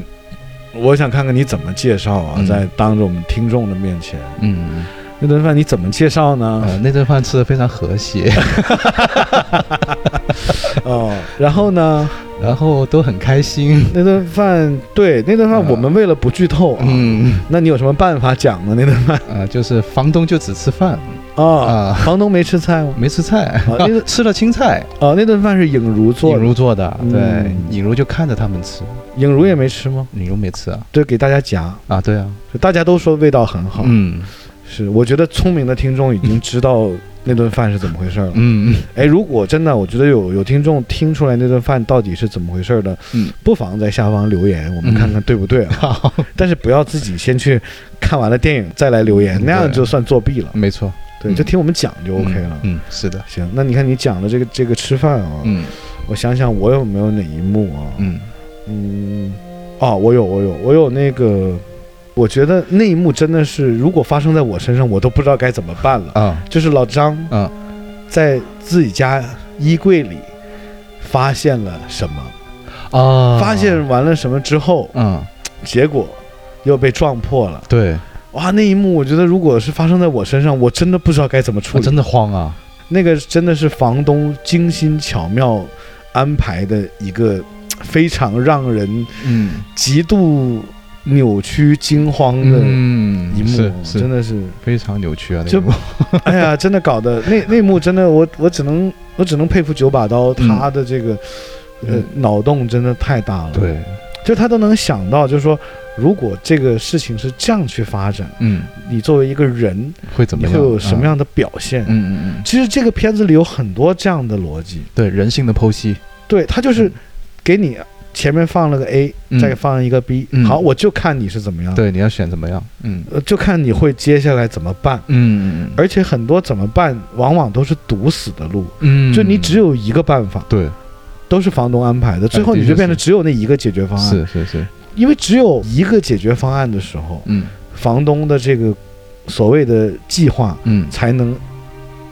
我想看看你怎么介绍啊，嗯。在当着我们听众的面前，嗯。那顿饭你怎么介绍呢？呃，那顿饭吃的非常和谐，哦，然后呢，然后都很开心。那顿饭，对，那顿饭啊我们为了不剧透啊，嗯。那你有什么办法讲呢？那顿饭？啊，就是房东就只吃饭。啊，啊，房东没吃菜吗？没吃菜，啊那个吃了青菜，哦，那顿饭是尹如做尹的，如做的，对嗯，尹如就看着他们吃，尹如也没吃吗？影如没吃啊，对，给大家夹，啊，对啊，就大家都说味道很好。嗯是，我觉得聪明的听众已经知道那顿饭是怎么回事了。嗯嗯哎，如果真的，我觉得有有听众听出来那顿饭到底是怎么回事的，嗯，不妨在下方留言，我们看看对不对啊？好，但是不要自己先去看完了电影再来留言，嗯那样就算作弊了。没错对，嗯就听我们讲就 OK 了。嗯，是的，行，那你看你讲的这个这个吃饭啊，嗯我想想我有没有哪一幕啊？嗯嗯，哦，我有我有我有那个，我觉得那一幕真的是，如果发生在我身上，我都不知道该怎么办了。啊。就是老张啊。在自己家衣柜里发现了什么，啊，发现完了什么之后，嗯，结果又被撞破了。对，哇，那一幕我觉得如果是发生在我身上，我真的不知道该怎么处理。我真的慌啊，那个真的是房东精心巧妙安排的一个非常让人嗯。极度扭曲惊慌的嗯一幕，真的是，非常扭曲啊，那就个 哎呀，真的搞得那那幕真的，我我只能我只能佩服九把刀嗯。他的这个、呃嗯。脑洞真的太大了，，对，就他都能想到，就是说如果这个事情是这样去发展，嗯，你作为一个人，会怎么样？会有什么样的表现？嗯？嗯嗯嗯，其实这个片子里有很多这样的逻辑，对人性的剖析，对他就是嗯给你前面放了个 A，、嗯。再放一个 B，、嗯。好，我就看你是怎么样，对，你要选怎么样？嗯。呃，就看你会接下来怎么办。嗯。嗯而且很多怎么办，往往都是堵死的路，嗯，就你只有一个办法，对，都是房东安排的，最后你就变成只有那一个解决方案。是是是，因为只有一个解决方案的时候，嗯。房东的这个所谓的计划嗯。才能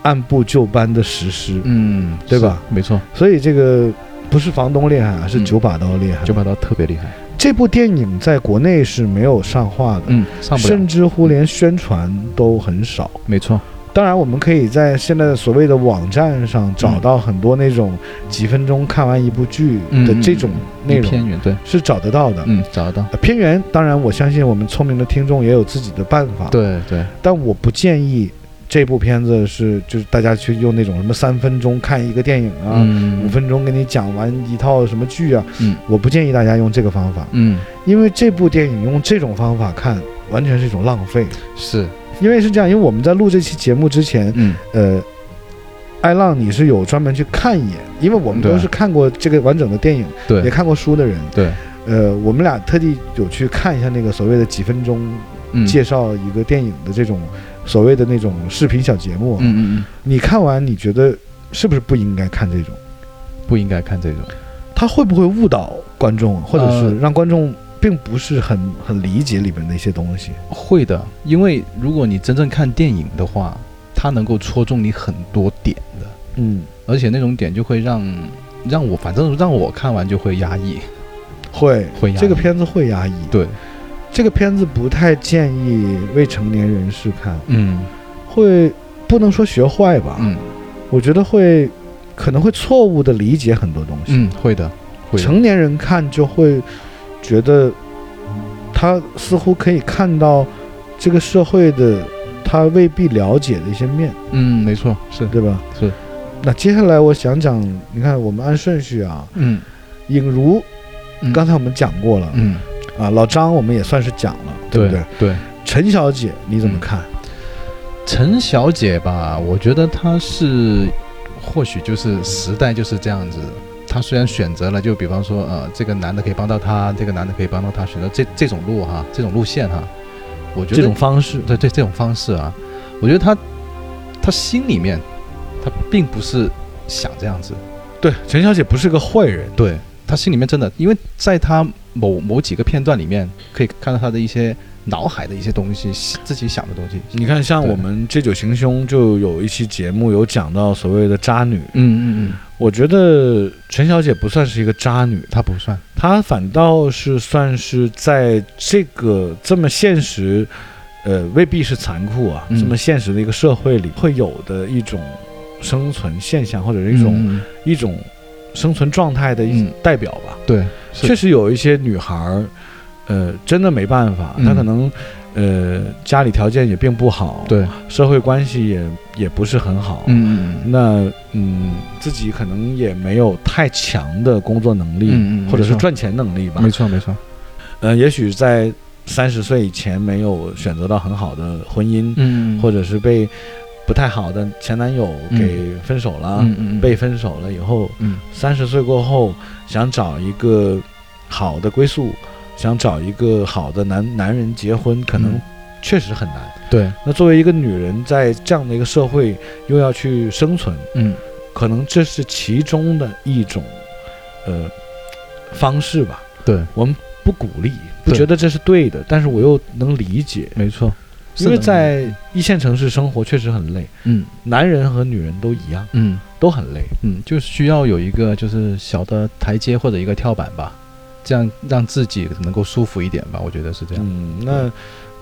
按部就班的实施。嗯，对吧？没错，所以这个不是房东厉害啊，是嗯。九把刀厉害。九把刀特别厉害，这部电影在国内是没有上画的，嗯，上不了，甚至乎连宣传都很少。没错，当然，我们可以在现在的所谓的网站上找到很多那种几分钟看完一部剧的这种内容，对，是找得到的。嗯，找得到，呃偏远，当然我相信我们聪明的听众也有自己的办法，对对，但我不建议这部片子是就是大家去用那种什么三分钟看一个电影啊，嗯，五分钟给你讲完一套什么剧啊，嗯。我不建议大家用这个方法，嗯，因为这部电影用这种方法看完全是一种浪费。是，因为是这样，因为我们在录这期节目之前，嗯。呃，艾浪你是有专门去看一眼，因为我们都是看过这个完整的电影，也看过书的人，对，呃，我们俩特地有去看一下那个所谓的几分钟嗯，介绍一个电影的这种所谓的那种视频小节目。嗯嗯嗯，你看完你觉得是不是不应该看这种？不应该看这种，他会不会误导观众，或者呃是让观众并不是很很理解里面的一些东西？会的，因为如果你真正看电影的话，它能够戳中你很多点的，嗯，而且那种点就会让让我反正让我看完就会压抑，会。会压抑。这个片子会压抑。对，这个片子不太建议未成年人士看，嗯会不能说学坏吧？嗯我觉得会可能会错误的理解很多东西。嗯，会的，会的，成年人看就会觉得他似乎可以看到这个社会的他未必了解的一些面，嗯，没错，是，对吧？是。那接下来我想讲，你看我们按顺序啊，嗯影如嗯刚才我们讲过了、嗯，啊，老张我们也算是讲了，对不对？对，陈小姐你怎么看？陈小姐吧，我觉得她是或许就是时代就是这样子。她虽然选择了，就比方说，呃，这个男的可以帮到她，这个男的可以帮到她，选择这这种路哈，这种路线哈，我觉得这种方式，对对这种方式啊，我觉得她她心里面她并不是想这样子，对，陈小姐不是个坏人，对她心里面真的，因为在他某某几个片段里面可以看到他的一些脑海的一些东西，自己想的东西。你看，像我们《借酒行凶》就有一期节目有讲到所谓的渣女，嗯嗯嗯，我觉得陈小姐不算是一个渣女，她不算。她反倒是算是在这个这么现实，呃，未必是残酷啊，嗯这么现实的一个社会里会有的一种生存现象，或者是一种、嗯一种生存状态的一嗯。代表吧。对，确实有一些女孩儿，呃，真的没办法，嗯。她可能。呃，家里条件也并不好，对，社会关系也也不是很好，嗯嗯那嗯，自己可能也没有太强的工作能力，嗯嗯或者是赚钱能力吧。没错没错，呃，也许在三十岁以前没有选择到很好的婚姻，嗯。或者是被不太好的前男友嗯。给分手了，被分手了以后，嗯。三十岁过后想找一个好的归宿，想找一个好的男男人结婚，可能嗯。确实很难。对，那作为一个女人，在这样的一个社会又要去生存，嗯。可能这是其中的一种，呃，方式吧。对，我们不鼓励，不觉得这是对的，但是我又能理解，没错，因为在一线城市生活确实很累，嗯。男人和女人都一样，嗯。都很累。嗯，就需要有一个就是小的台阶或者一个跳板吧，这样让自己能够舒服一点吧，我觉得是这样。嗯，那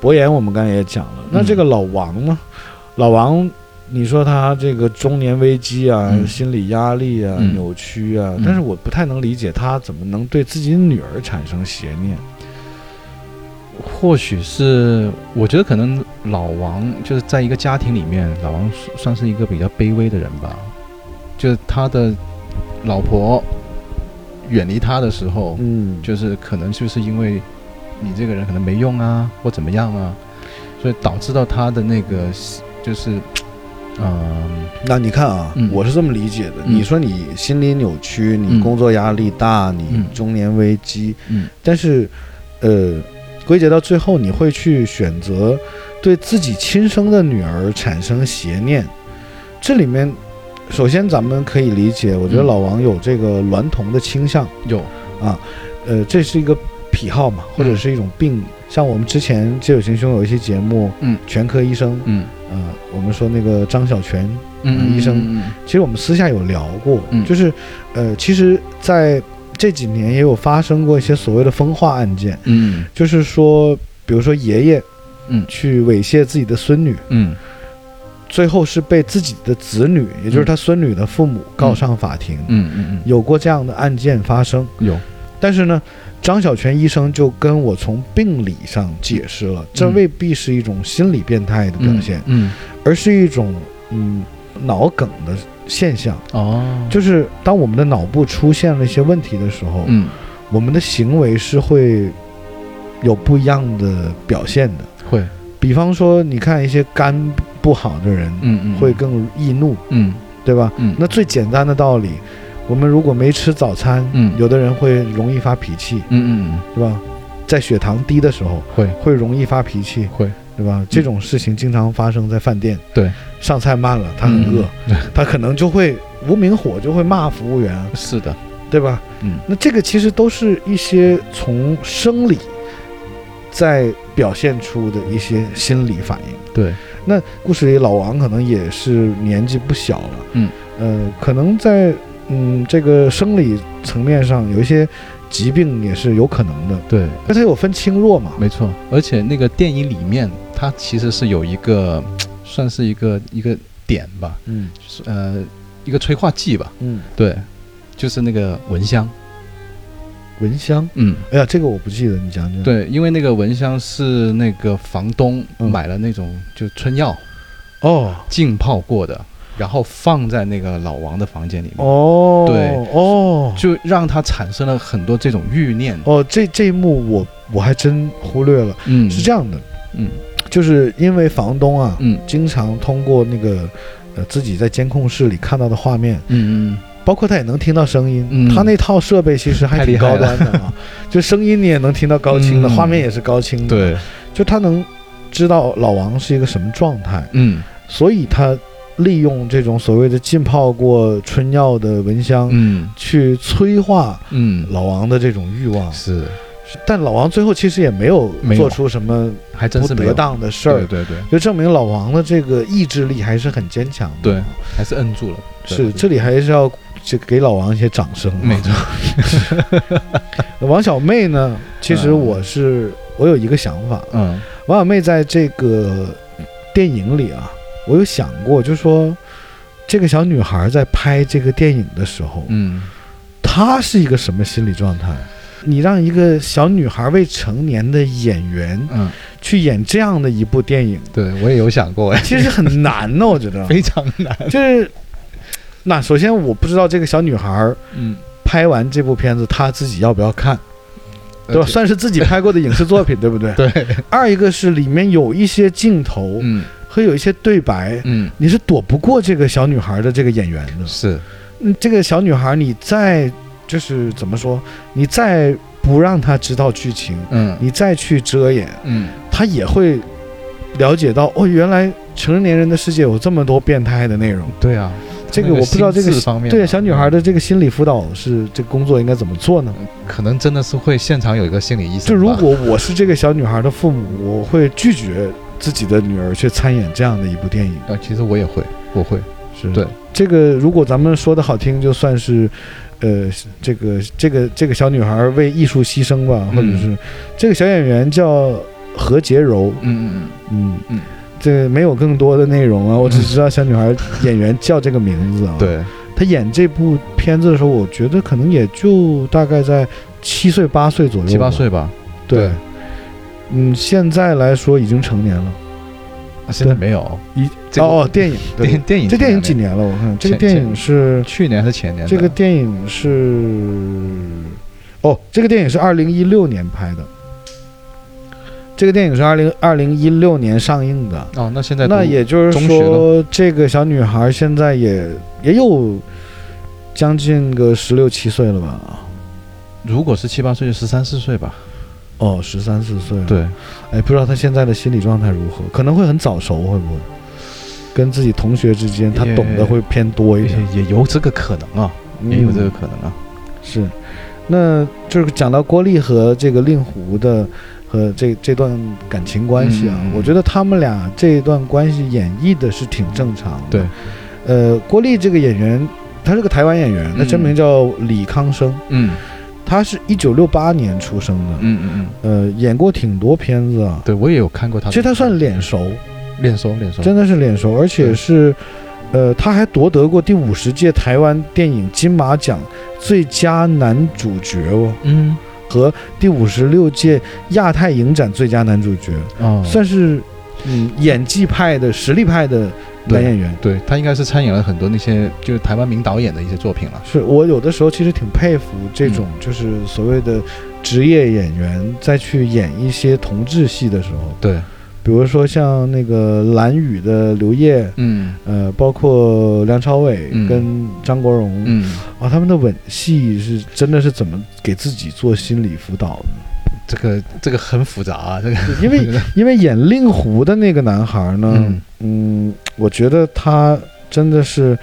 博言我们刚才也讲了，那嗯。这个老王呢？老王，你说他这个中年危机啊，嗯。心理压力啊，嗯。扭曲啊，嗯。但是我不太能理解他怎么能对自己女儿产生邪念。或许是我觉得可能老王就是在一个家庭里面，老王算算是一个比较卑微的人吧，就是他的老婆远离他的时候，嗯，就是可能就是因为你这个人可能没用啊，或怎么样啊，所以导致到他的那个就是，嗯那你看啊，嗯。我是这么理解的。嗯。你说你心理扭曲，你嗯。工作压力大，你嗯。中年危机，嗯。但是，呃，归结到最后，你会去选择对自己亲生的女儿产生邪念，这里面首先咱们可以理解，我觉得嗯。老王有这个娈童的倾向有，啊，呃，这是一个癖好嘛，或者是一种病。像我们之前《借酒行凶》有一期节目，嗯，全科医生，嗯。呃，我们说那个张小泉，嗯医生嗯。其实我们私下有聊过，嗯。就是，呃，其实在这几年也有发生过一些所谓的风化案件，嗯。就是说，比如说爷爷，嗯。去猥亵自己的孙女，嗯。最后是被自己的子女，也就是他孙女的父母告上法庭，嗯嗯嗯，有过这样的案件发生。有，但是呢，张小泉医生就跟我从病理上解释了，这嗯未必是一种心理变态的表现，嗯。而是一种嗯脑梗的现象。哦，就是当我们的脑部出现了一些问题的时候，嗯。我们的行为是会有不一样的表现的。会，比方说，你看一些肝不好的人，嗯嗯会更易怒，嗯。对吧？嗯。那最简单的道理，我们如果没吃早餐，嗯。有的人会容易发脾气，嗯嗯。对吧？在血糖低的时候，会。会容易发脾气，会，对吧？这种事情经常发生在饭店，对，上菜慢了，他很饿，嗯 他可能就会无名火就会骂服务员，是的，对吧？嗯。那这个其实都是一些从生理在表现出的一些心理反应。对，那故事里老王可能也是年纪不小了，嗯，呃，可能在嗯这个生理层面上有一些疾病也是有可能的，对，因为它有分轻弱嘛。没错，而且那个电影里面，它其实是有一个，算是一个一个点吧，嗯。是呃，一个催化剂吧，嗯，对，就是那个蚊香，蚊香，嗯，哎呀，这个我不记得，你讲讲。，对，因为那个蚊香是那个房东嗯。买了那种就春药哦。浸泡过的，然后放在那个老王的房间里面，哦，对哦。就让他产生了很多这种欲念。哦，这这一幕我我还真忽略了，嗯，是这样的，嗯就是因为房东啊，嗯。经常通过那个呃自己在监控室里看到的画面，嗯嗯。包括他也能听到声音，嗯。他那套设备其实还挺高端的啊，就声音你也能听到高清的，嗯。画面也是高清的，，对，就他能知道老王是一个什么状态，嗯。所以他利用这种所谓的浸泡过春药的蚊香。嗯。去催化嗯，老王的这种欲望，是，但老王最后其实也没有做出什么还真是没有当的事儿对，对对就证明老王的这个意志力还是很坚强的。对，还是摁住了。是这里还是要这给老王一些掌声啊。没错，王小妹呢，其实嗯我是我有一个想法，嗯王小妹在这个电影里啊，我有想过，就说这个小女孩在拍这个电影的时候，嗯她是一个什么心理状态？你让一个小女孩未成年的演员嗯，去演这样的一部电影，对我也有想过，哎，其实很难呢，我觉得。非常难。就是，那首先我不知道这个小女孩嗯，拍完这部片子，她自己要不要看，对吧？算是自己拍过的影视作品，对不对？对，二一个是里面有一些镜头嗯和有一些对白，嗯，你是躲不过这个小女孩的这个演员的。是，嗯，这个小女孩，你再就是怎么说，你再不让她知道剧情，嗯你再去遮掩，嗯，她也会了解到哦，原来成年人的世界有这么多变态的内容。对啊，这个我不知道这个方面吧对小女孩的这个心理辅导是这个工作应该怎么做呢？可能真的是会现场有一个心理医生。就如果我是这个小女孩的父母，我会拒绝自己的女儿去参演这样的一部电影。啊，其实我也会，我会，是。对这个，如果咱们说的好听，就算是，呃，这个这个这个小女孩为艺术牺牲吧，或者嗯是这个小演员叫何洁柔，嗯嗯嗯。嗯，这没有更多的内容啊，我只知道小女孩演员叫这个名字啊。她演这部片子的时候，我觉得可能也就大概在七岁八岁左右，七八，岁吧，对，嗯，现在来说已经成年了。啊现在没有一这个哦哦，电影对电电影这电影几年了？我看这个电影是去年还是前年？这个电影是哦，这个电影是二零一六年拍的。这个电影是二零二零一六年上映的，哦，那现在那也就是说，这个小女孩现在也也有将近个十六七岁了吧？如果是七八岁，就十三四岁吧。哦，十三四岁了。，对，哎，不知道他现在的心理状态如何？可能会很早熟，会不会？跟自己同学之间，他懂得会偏多一些，也有这个可能啊，也有这个嗯可能啊。是，那就是讲到郭丽和这个令狐的和这这段感情关系啊，我觉得他们俩这一段关系演绎的是挺正常的。对，呃，郭丽这个演员，他是个台湾演员，他真名叫李康生，嗯他是一九六八年出生的，嗯嗯嗯，呃，演过挺多片子啊。对我也有看过他。其实他算脸熟，脸熟脸熟，真的是脸熟，而且是，呃，他还夺得过第五十届台湾电影金马奖最佳男主角哦，嗯。和第五十六届亚太影展最佳男主角，哦，算是嗯演技派的实力派的男演员。对他应该是参演了很多那些就是台湾名导演的一些作品了。是我有的时候其实挺佩服这种就是所谓的职业演员再去演一些同志戏的时候，对，比如说像那个蓝宇的刘烨，嗯。呃，包括梁朝伟嗯。跟张国荣，嗯，啊，他们的吻戏是真的是怎么给自己做心理辅导的？这个这个很复杂啊，这个。因为因为演令狐的那个男孩呢，嗯。嗯我觉得他真的是，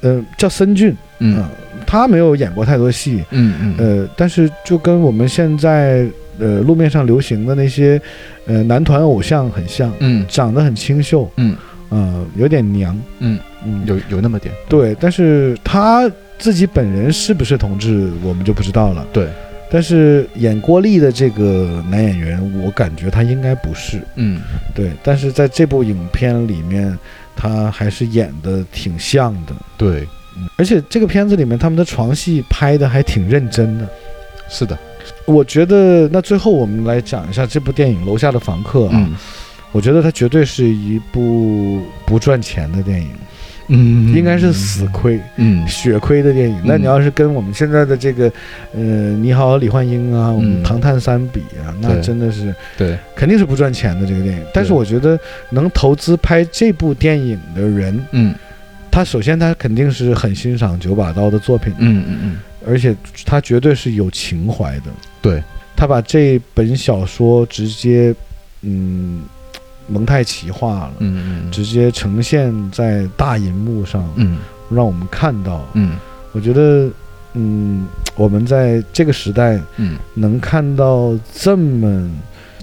呃，叫森俊，嗯。他没有演过太多戏，嗯嗯。呃，但是就跟我们现在呃路面上流行的那些呃男团偶像很像，嗯。长得很清秀，嗯。呃，有点娘，嗯，嗯，有有那么点，对，但是他自己本人是不是同志，我们就不知道了。对，但是演郭丽的这个男演员，我感觉他应该不是。嗯。对，但是在这部影片里面，他还是演的挺像的。对，嗯，而且这个片子里面他们的床戏拍的还挺认真的。是的，我觉得，那最后我们来讲一下这部电影《楼下的房客》啊，嗯我觉得它绝对是一部不赚钱的电影，嗯应该是死亏。嗯。血亏的电影，那嗯你要是跟我们现在的这个，呃，你好，李焕英啊，我们嗯唐探三比啊，那真的是对，肯定是不赚钱的这个电影。但是我觉得能投资拍这部电影的人，嗯。他首先他肯定是很欣赏九把刀的作品，嗯嗯嗯，而且他绝对是有情怀的。对，他把这本小说直接，嗯，蒙太奇化了，嗯嗯直接呈现在大银幕上，嗯。让我们看到。嗯。我觉得，嗯，我们在这个时代嗯。能看到这么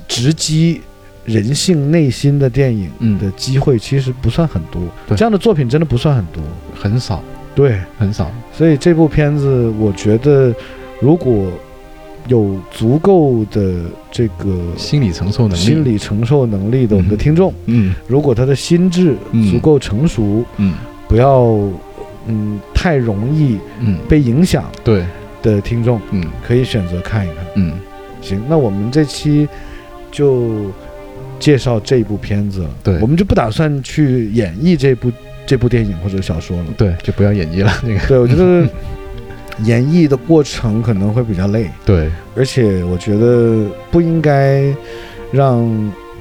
直击人性内心的电影嗯。的机会，其实不算很多。对。这样的作品真的不算很多。很少。对，很少，所以这部片子，我觉得如果有足够的这个心理承受能力，心理承受能力的我们的嗯听众，嗯。如果他的心智嗯足够成熟，嗯。不要嗯太容易嗯，被影响对，的听众，嗯。可以选择看一看。嗯。行，那我们这期就介绍这部片子了。对。我们就不打算去演绎这部这部电影或者小说了。对，就不要演绎了，那个。对，我觉得 演绎的过程可能会比较累，对，而且我觉得不应该让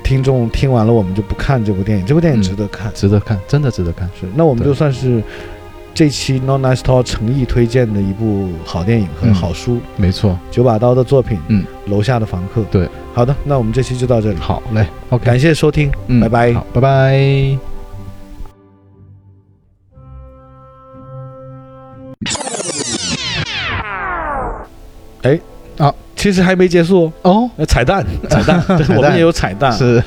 听众听完了我们就不看这部电影。这部电影嗯值得看。值得看，真的值得看，是，那我们就算是这期 No Nice Talk 诚意推荐的一部好电影和嗯好书，没错，九把刀的作品，嗯，楼下的房客。对，好的，那我们这期就到这里，好嘞，OK，感谢收听，嗯拜拜。好，拜拜。其实还没结束哦，哦，呃，彩蛋，彩蛋，对我们也有彩蛋。是，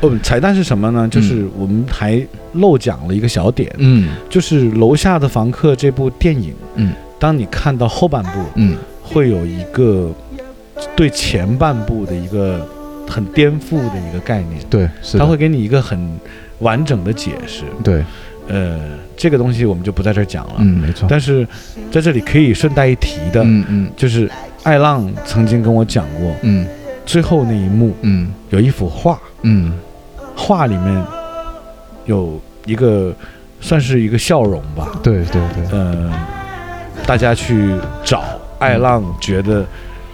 哦，彩蛋是什么呢？就是我们还漏讲了一个小点，嗯。就是《楼下的房客》这部电影，嗯。当你看到后半部，嗯。会有一个对前半部的一个很颠覆的一个概念，对，是的，它会给你一个很完整的解释。对，呃，这个东西我们就不在这儿讲了。嗯，没错，但是在这里可以顺带一提的，嗯嗯。就是爱浪曾经跟我讲过嗯。最后那一幕嗯。有一幅画嗯。画里面有一个算是一个笑容吧。对对对。嗯大家去找爱浪觉得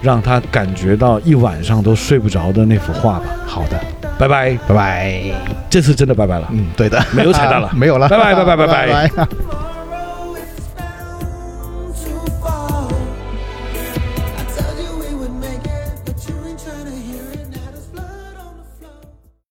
让他感觉到一晚上都睡不着的那幅画吧。好的。拜拜。拜拜。这次真的拜拜了。嗯对的。没有彩蛋了。没有了。拜拜拜拜拜。拜拜。